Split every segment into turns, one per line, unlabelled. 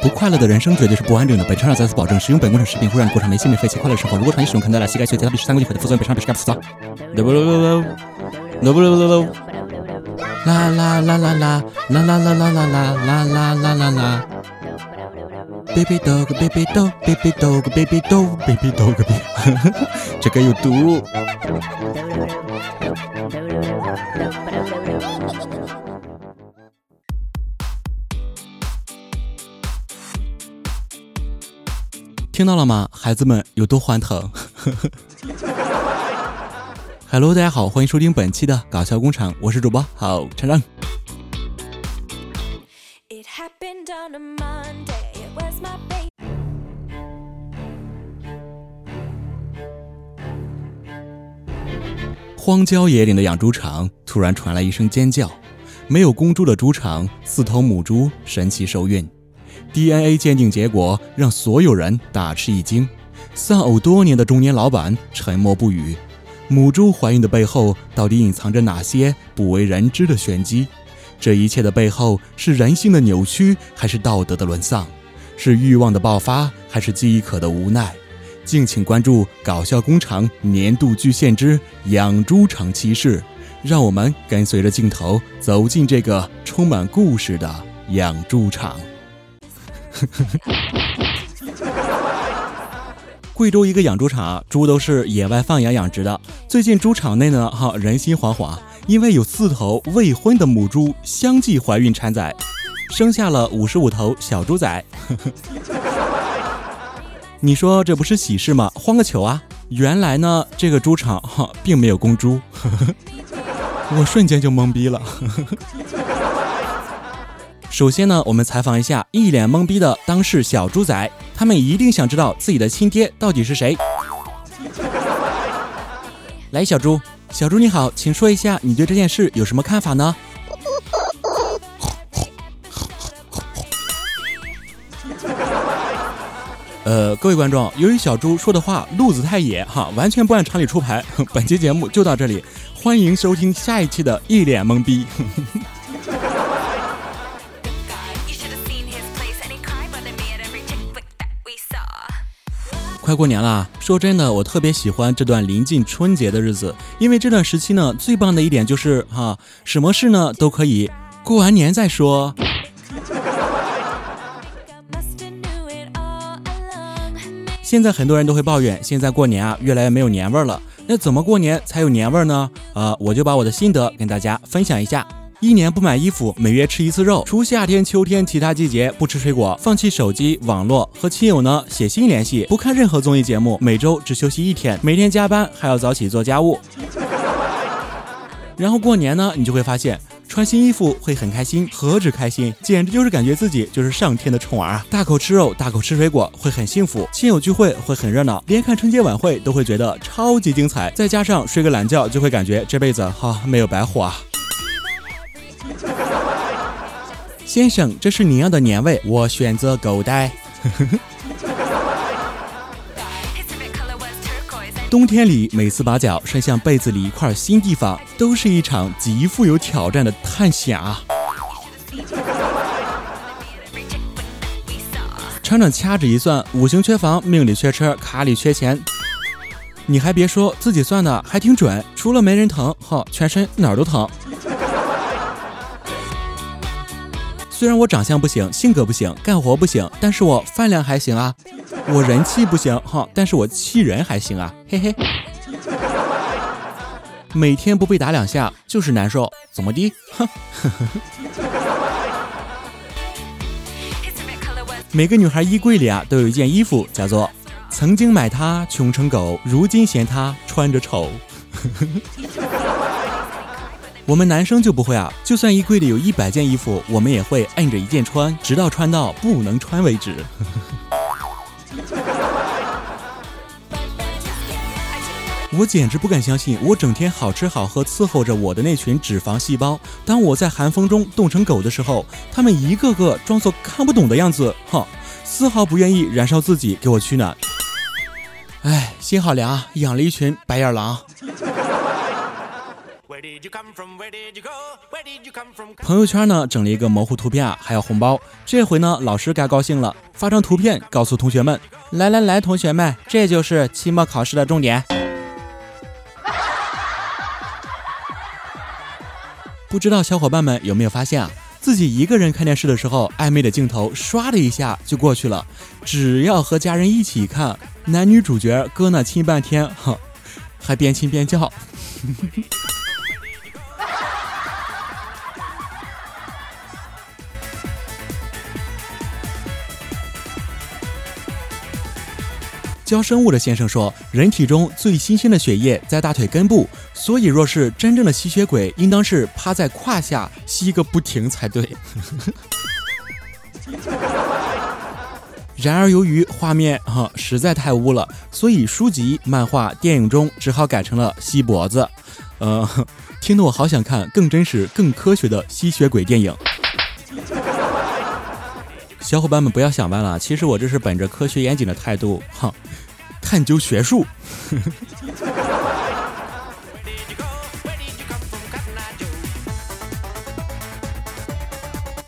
不快乐的人生绝对是不完整的。本厂长再次保证，使用本工厂食品会让你过上没心没肺且快乐的生活。如果长期使用，可能带来膝盖缺、其他比十三公斤的副作用。本厂表示该不负责。啦啦啦啦啦啦啦啦啦啦啦啦啦啦啦啦。Baby dog, baby dog, baby dog, baby dog, baby dog，这个有毒。听到了吗，孩子们有多欢腾？Hello，大家好，欢迎收听本期的搞笑工厂，我是主播好成长。荒郊野岭的养猪场突然传来一声尖叫，没有公猪的猪场，四头母猪神奇受孕。DNA 鉴定结果让所有人大吃一惊，丧偶多年的中年老板沉默不语。母猪怀孕的背后到底隐藏着哪些不为人知的玄机？这一切的背后是人性的扭曲，还是道德的沦丧？是欲望的爆发，还是饥渴的无奈？敬请关注《搞笑工厂年度巨献之养猪场奇事》，让我们跟随着镜头走进这个充满故事的养猪场。贵州一个养猪场，猪都是野外放养养殖的。最近猪场内呢，哈人心惶惶，因为有四头未婚的母猪相继怀孕产崽，生下了五十五头小猪崽。你说这不是喜事吗？慌个球啊！原来呢，这个猪场哈并没有公猪，我瞬间就懵逼了。首先呢，我们采访一下一脸懵逼的当事小猪仔，他们一定想知道自己的亲爹到底是谁。来，小猪，小猪你好，请说一下你对这件事有什么看法呢？呃，各位观众，由于小猪说的话路子太野哈，完全不按常理出牌，本期节目就到这里，欢迎收听下一期的一脸懵逼。快过年了，说真的，我特别喜欢这段临近春节的日子，因为这段时期呢，最棒的一点就是哈，什么事呢都可以过完年再说。现在很多人都会抱怨，现在过年啊，越来越没有年味儿了。那怎么过年才有年味儿呢？呃，我就把我的心得跟大家分享一下。一年不买衣服，每月吃一次肉，除夏天、秋天，其他季节不吃水果，放弃手机、网络，和亲友呢写信联系，不看任何综艺节目，每周只休息一天，每天加班还要早起做家务。然后过年呢，你就会发现穿新衣服会很开心，何止开心，简直就是感觉自己就是上天的宠儿啊！大口吃肉，大口吃水果，会很幸福。亲友聚会会很热闹，连看春节晚会都会觉得超级精彩。再加上睡个懒觉，就会感觉这辈子哈没有白活啊！先生，这是您要的年味，我选择狗带。冬天里，每次把脚伸向被子里一块新地方，都是一场极富有挑战的探险啊！厂长掐指一算，五行缺房，命里缺车，卡里缺钱。你还别说，自己算的还挺准，除了没人疼，哈，全身哪儿都疼。虽然我长相不行，性格不行，干活不行，但是我饭量还行啊。我人气不行哈，但是我气人还行啊，嘿嘿。每天不被打两下就是难受，怎么的？哼。每个女孩衣柜里啊都有一件衣服，叫做曾经买它穷成狗，如今嫌它穿着丑。我们男生就不会啊，就算衣柜里有一百件衣服，我们也会摁着一件穿，直到穿到不能穿为止。我简直不敢相信，我整天好吃好喝伺候着我的那群脂肪细胞，当我在寒风中冻成狗的时候，他们一个个装作看不懂的样子，哼，丝毫不愿意燃烧自己给我取暖。哎，心好凉，养了一群白眼狼。朋友圈呢整了一个模糊图片啊，还要红包。这回呢，老师该高兴了，发张图片告诉同学们：来来来，同学们，这就是期末考试的重点。不知道小伙伴们有没有发现啊，自己一个人看电视的时候，暧昧的镜头唰的一下就过去了。只要和家人一起看，男女主角搁那亲半天，哈，还边亲边叫。教生物的先生说，人体中最新鲜的血液在大腿根部，所以若是真正的吸血鬼，应当是趴在胯下吸个不停才对。然而由于画面哈实在太污了，所以书籍、漫画、电影中只好改成了吸脖子。呃，听得我好想看更真实、更科学的吸血鬼电影。小伙伴们不要想歪了，其实我这是本着科学严谨的态度，哈。探究学术，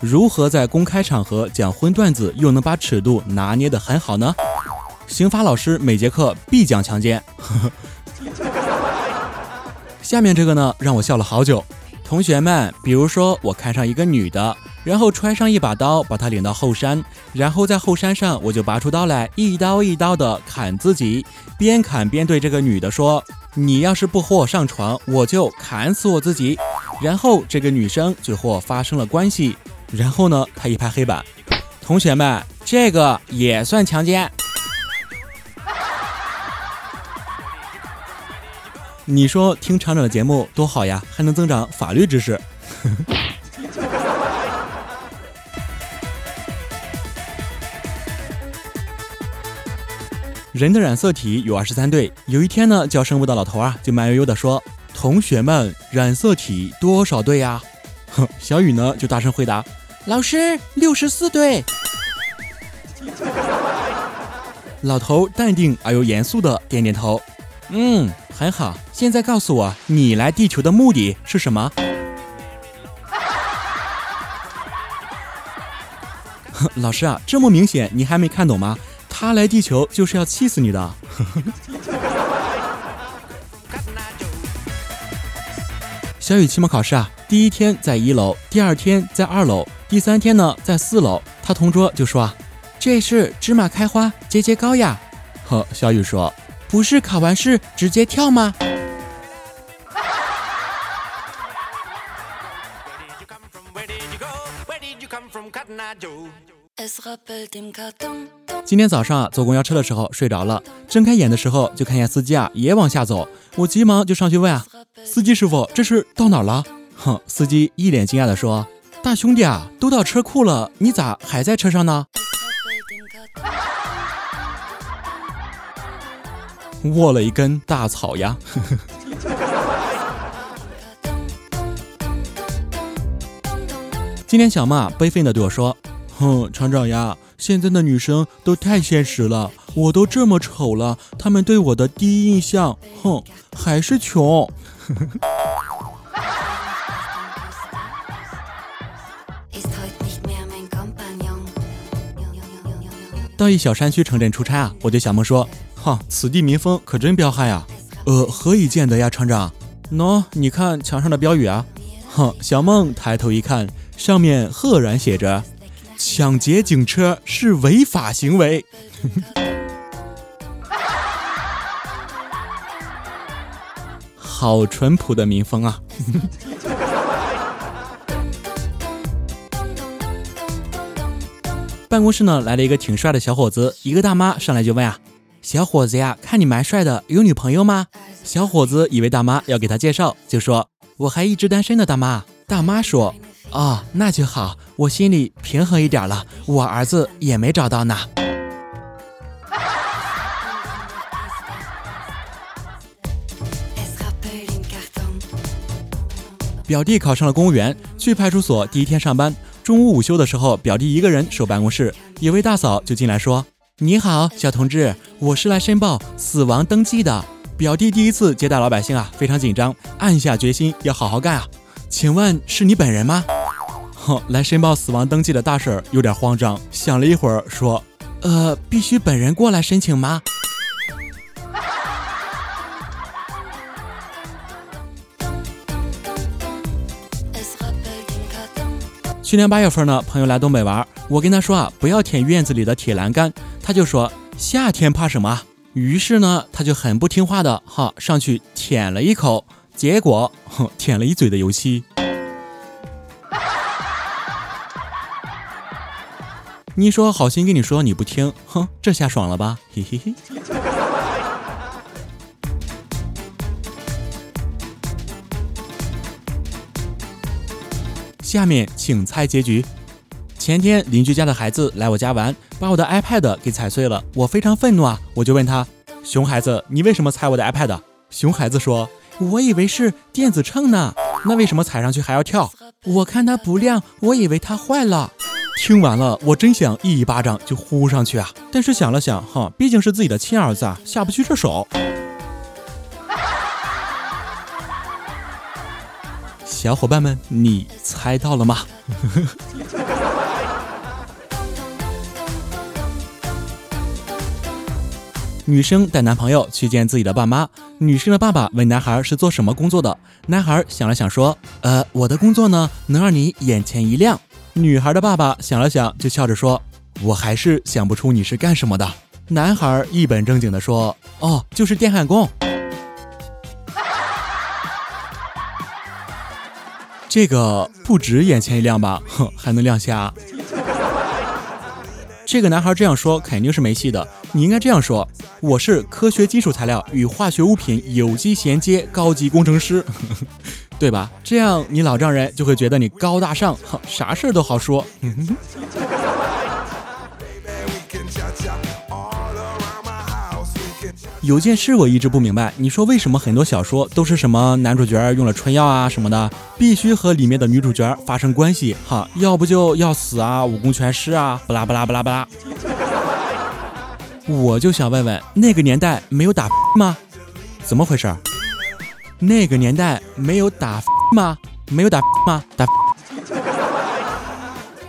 如何在公开场合讲荤段子又能把尺度拿捏得很好呢？刑法老师每节课必讲强奸。下面这个呢，让我笑了好久。同学们，比如说我看上一个女的，然后揣上一把刀，把他领到后山，然后在后山上我就拔出刀来，一刀一刀的砍自己，边砍边对这个女的说：“你要是不和我上床，我就砍死我自己。”然后这个女生就和我发生了关系。然后呢，他一拍黑板：“同学们，这个也算强奸。”你说听厂长的节目多好呀，还能增长法律知识。人的染色体有二十三对。有一天呢，教生物的老头啊，就慢悠悠的说：“同学们，染色体多少对呀？”哼，小雨呢就大声回答：“ 老师，六十四对。”老头淡定而又严肃的点点头：“嗯。”很好，现在告诉我，你来地球的目的是什么？哼 老师啊，这么明显，你还没看懂吗？他来地球就是要气死你的。小雨期末考试啊，第一天在一楼，第二天在二楼，第三天呢在四楼。他同桌就说啊，这是芝麻开花节节高呀。呵，小雨说。不是考完试直接跳吗？今天早上啊，坐公交车的时候睡着了，睁开眼的时候就看见司机啊也往下走，我急忙就上去问啊，司机师傅这是到哪了？哼，司机一脸惊讶的说，大兄弟啊，都到车库了，你咋还在车上呢？卧了一根大草呀！今天小马悲愤的对我说：“哼，厂长呀，现在的女生都太现实了，我都这么丑了，她们对我的第一印象，哼，还是穷。”到一小山区城镇出差啊，我对小梦说。哈，此地民风可真彪悍呀！呃，何以见得呀，厂长？喏，你看墙上的标语啊。哼，小梦抬头一看，上面赫然写着：“抢劫警车是违法行为。”好淳朴的民风啊！办公室呢来了一个挺帅的小伙子，一个大妈上来就问啊。小伙子呀，看你蛮帅的，有女朋友吗？小伙子以为大妈要给他介绍，就说：“我还一直单身呢。”大妈，大妈说：“哦，那就好，我心里平衡一点了。我儿子也没找到呢。”表弟考上了公务员，去派出所第一天上班，中午午休的时候，表弟一个人守办公室，有位大嫂就进来说。你好，小同志，我是来申报死亡登记的。表弟第一次接待老百姓啊，非常紧张，暗下决心要好好干啊。请问是你本人吗？来申报死亡登记的大婶有点慌张，想了一会儿说：“呃，必须本人过来申请吗？”去年八月份呢，朋友来东北玩，我跟他说啊，不要舔院子里的铁栏杆，他就说夏天怕什么？于是呢，他就很不听话的哈上去舔了一口，结果哼舔了一嘴的油漆。你说好心跟你说你不听，哼，这下爽了吧？嘿嘿嘿。下面请猜结局。前天邻居家的孩子来我家玩，把我的 iPad 给踩碎了，我非常愤怒啊！我就问他：“熊孩子，你为什么踩我的 iPad？” 熊孩子说：“我以为是电子秤呢，那为什么踩上去还要跳？我看它不亮，我以为它坏了。”听完了，我真想一巴掌就呼上去啊！但是想了想，哈，毕竟是自己的亲儿子啊，下不去这手。小伙伴们，你猜到了吗？女生带男朋友去见自己的爸妈，女生的爸爸问男孩是做什么工作的，男孩想了想说：“呃，我的工作呢，能让你眼前一亮。”女孩的爸爸想了想，就笑着说：“我还是想不出你是干什么的。”男孩一本正经的说：“哦，就是电焊工。”这个不止眼前一亮吧，哼，还能亮瞎。这个男孩这样说肯定是没戏的。你应该这样说：我是科学金属材料与化学物品有机衔接高级工程师，对吧？这样你老丈人就会觉得你高大上，哼啥事儿都好说。有件事我一直不明白，你说为什么很多小说都是什么男主角用了春药啊什么的，必须和里面的女主角发生关系哈，要不就要死啊，武功全失啊，不拉不拉不拉不拉。我就想问问，那个年代没有打 吗？怎么回事？那个年代没有打吗？没有打吗？打。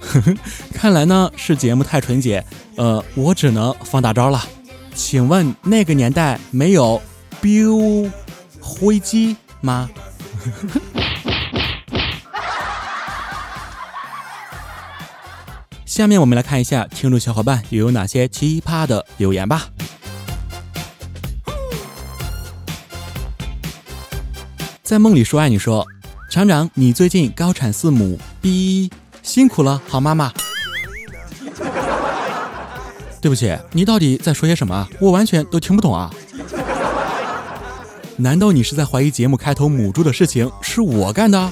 呵呵看来呢是节目太纯洁，呃，我只能放大招了。请问那个年代没有 biu 灰机吗？下面我们来看一下听众小伙伴又有哪些奇葩的留言吧。在梦里说爱你说，厂长，你最近高产四母，逼辛苦了，好妈妈。对不起，你到底在说些什么？我完全都听不懂啊！难道你是在怀疑节目开头母猪的事情是我干的？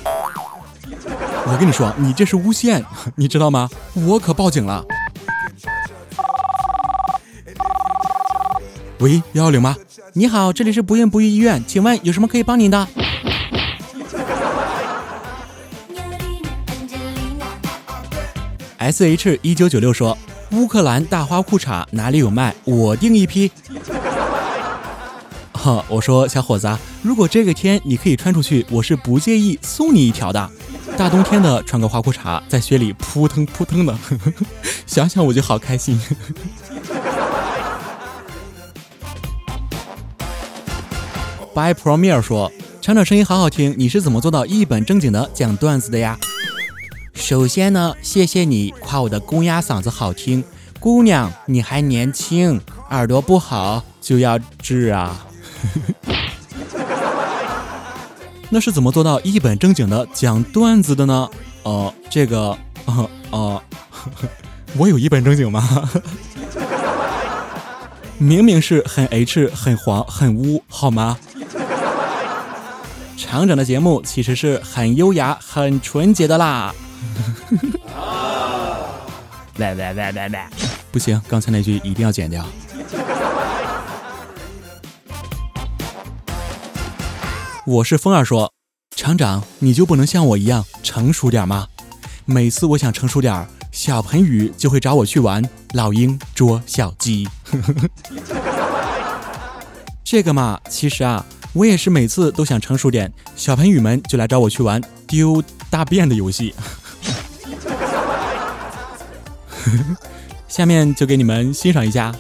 我跟你说，你这是诬陷，你知道吗？我可报警了。喂，幺幺零吗？你好，这里是不孕不育医院，请问有什么可以帮您的？S H 一九九六说。乌克兰大花裤衩哪里有卖？我订一批。哈，我说小伙子，如果这个天你可以穿出去，我是不介意送你一条的。大冬天的穿个花裤衩，在雪里扑腾扑腾的，想想我就好开心。By Premier 说，厂长声音好好听，你是怎么做到一本正经的讲段子的呀？首先呢，谢谢你夸我的公鸭嗓子好听。姑娘，你还年轻，耳朵不好就要治啊。那是怎么做到一本正经的讲段子的呢？哦，这个，哦哦，我有一本正经吗？明明是很 H、很黄、很污，好吗？厂长的节目其实是很优雅、很纯洁的啦。来来来来来，不行，刚才那句一定要剪掉。我是风儿说，厂长，你就不能像我一样成熟点吗？每次我想成熟点，小盆雨就会找我去玩老鹰捉小鸡。这个嘛，其实啊，我也是每次都想成熟点，小盆雨们就来找我去玩丢大便的游戏。下面就给你们欣赏一下。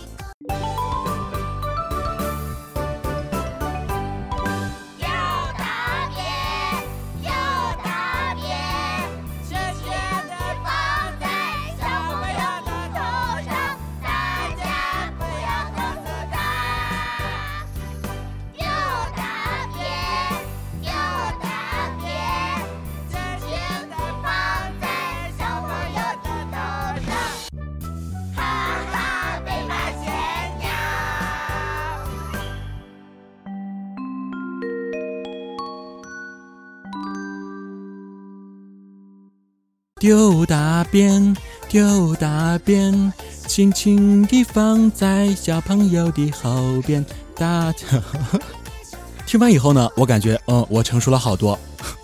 丢大便，丢大便，轻轻地放在小朋友的后边。大家 听完以后呢，我感觉，嗯，我成熟了好多。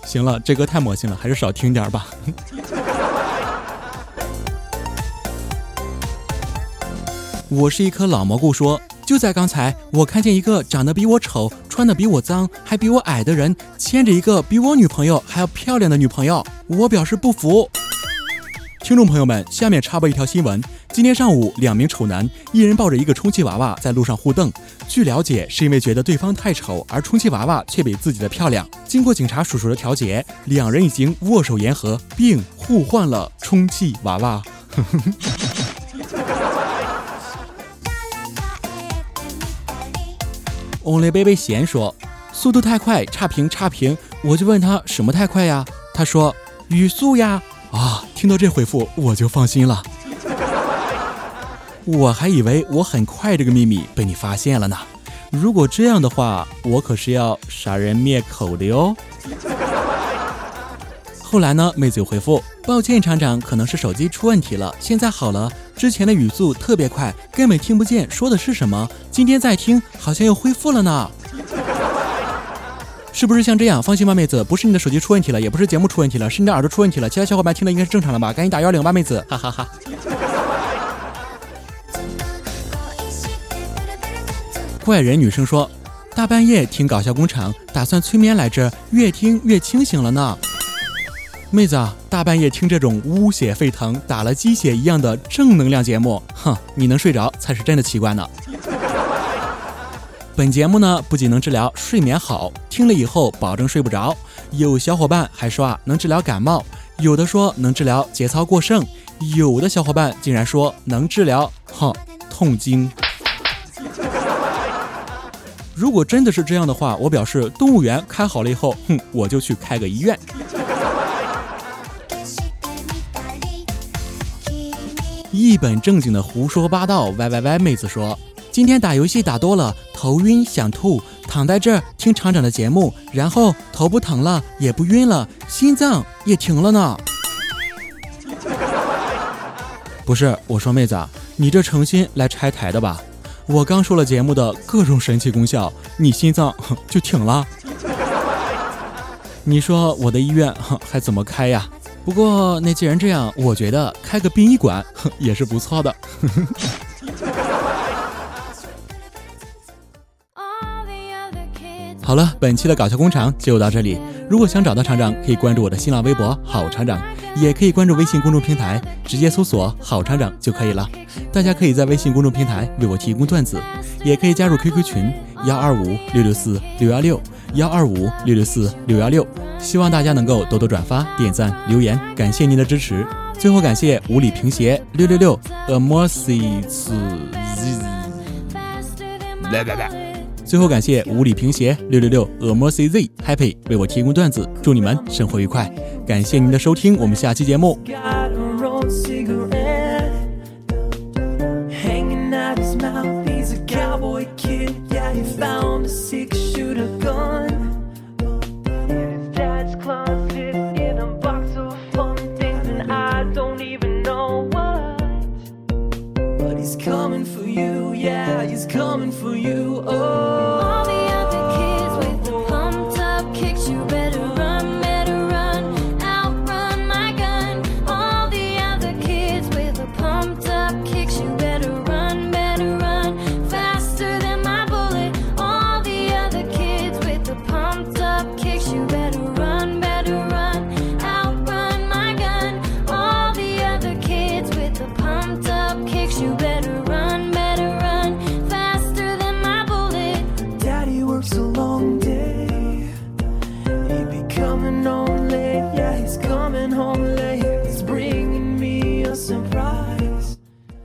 行了，这歌太魔性了，还是少听点吧。我是一颗老蘑菇，说，就在刚才，我看见一个长得比我丑、穿的比我脏、还比我矮的人，牵着一个比我女朋友还要漂亮的女朋友，我表示不服。听众朋友们，下面插播一条新闻：今天上午，两名丑男，一人抱着一个充气娃娃在路上互瞪。据了解，是因为觉得对方太丑，而充气娃娃却比自己的漂亮。经过警察叔叔的调解，两人已经握手言和，并互换了充气娃娃。Only baby 贤说：“速度太快，差评差评。”我就问他什么太快呀？他说语速呀。啊，听到这回复我就放心了。我还以为我很快这个秘密被你发现了呢。如果这样的话，我可是要杀人灭口的哟。后来呢，妹子又回复：抱歉，厂长，可能是手机出问题了，现在好了。之前的语速特别快，根本听不见说的是什么。今天再听，好像又恢复了呢。是不是像这样？放心吧，妹子，不是你的手机出问题了，也不是节目出问题了，是你的耳朵出问题了。其他小伙伴听的应该是正常的吧？赶紧打幺零吧，妹子，哈哈哈。怪人女生说：“大半夜听搞笑工厂，打算催眠来着，越听越清醒了呢。”妹子，大半夜听这种污血沸腾、打了鸡血一样的正能量节目，哼，你能睡着才是真的奇怪呢。本节目呢，不仅能治疗睡眠好，听了以后保证睡不着。有小伙伴还说啊，能治疗感冒；有的说能治疗节操过剩；有的小伙伴竟然说能治疗哈痛经。如果真的是这样的话，我表示动物园开好了以后，哼，我就去开个医院。一本正经的胡说八道，歪歪歪！妹子说。今天打游戏打多了，头晕想吐，躺在这儿听厂长的节目，然后头不疼了，也不晕了，心脏也停了呢。不是，我说妹子，你这诚心来拆台的吧？我刚说了节目的各种神奇功效，你心脏就停了？你说我的医院还怎么开呀？不过那既然这样，我觉得开个殡仪馆也是不错的。好了，本期的搞笑工厂就到这里。如果想找到厂长，可以关注我的新浪微博“好厂长”，也可以关注微信公众平台，直接搜索“好厂长”就可以了。大家可以在微信公众平台为我提供段子，也可以加入 QQ 群幺二五六六四六幺六幺二五六六四六幺六。希望大家能够多多转发、点赞、留言，感谢您的支持。最后感谢无理平鞋六六六 a m o s i s 来来来。最后感谢无理平鞋六六六恶魔 CZ Happy 为我提供段子，祝你们生活愉快，感谢您的收听，我们下期节目。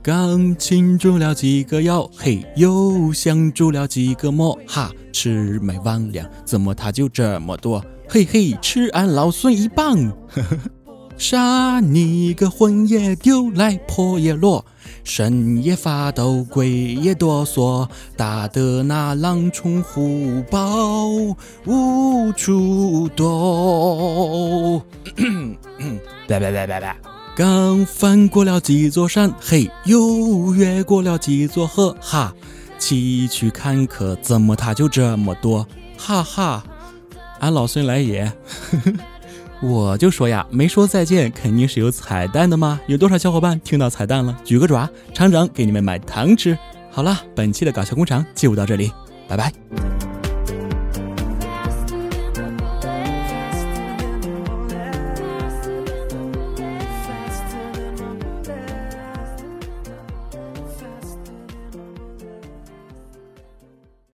刚擒住了几个妖嘿又想住了几个魔哈魑魅魍魉怎么他就这么多？嘿嘿吃俺老孙一棒。呵呵杀你个魂也丢来魄也落，神也发抖，鬼也哆嗦，打得那狼虫虎豹无处躲。拜拜拜拜拜。刚翻过了几座山，嘿，又越过了几座河，哈，崎岖坎坷，怎么它就这么多？哈哈，俺老孙来也，我就说呀，没说再见，肯定是有彩蛋的嘛。有多少小伙伴听到彩蛋了？举个爪，厂长给你们买糖吃。好了，本期的搞笑工厂就到这里，拜拜。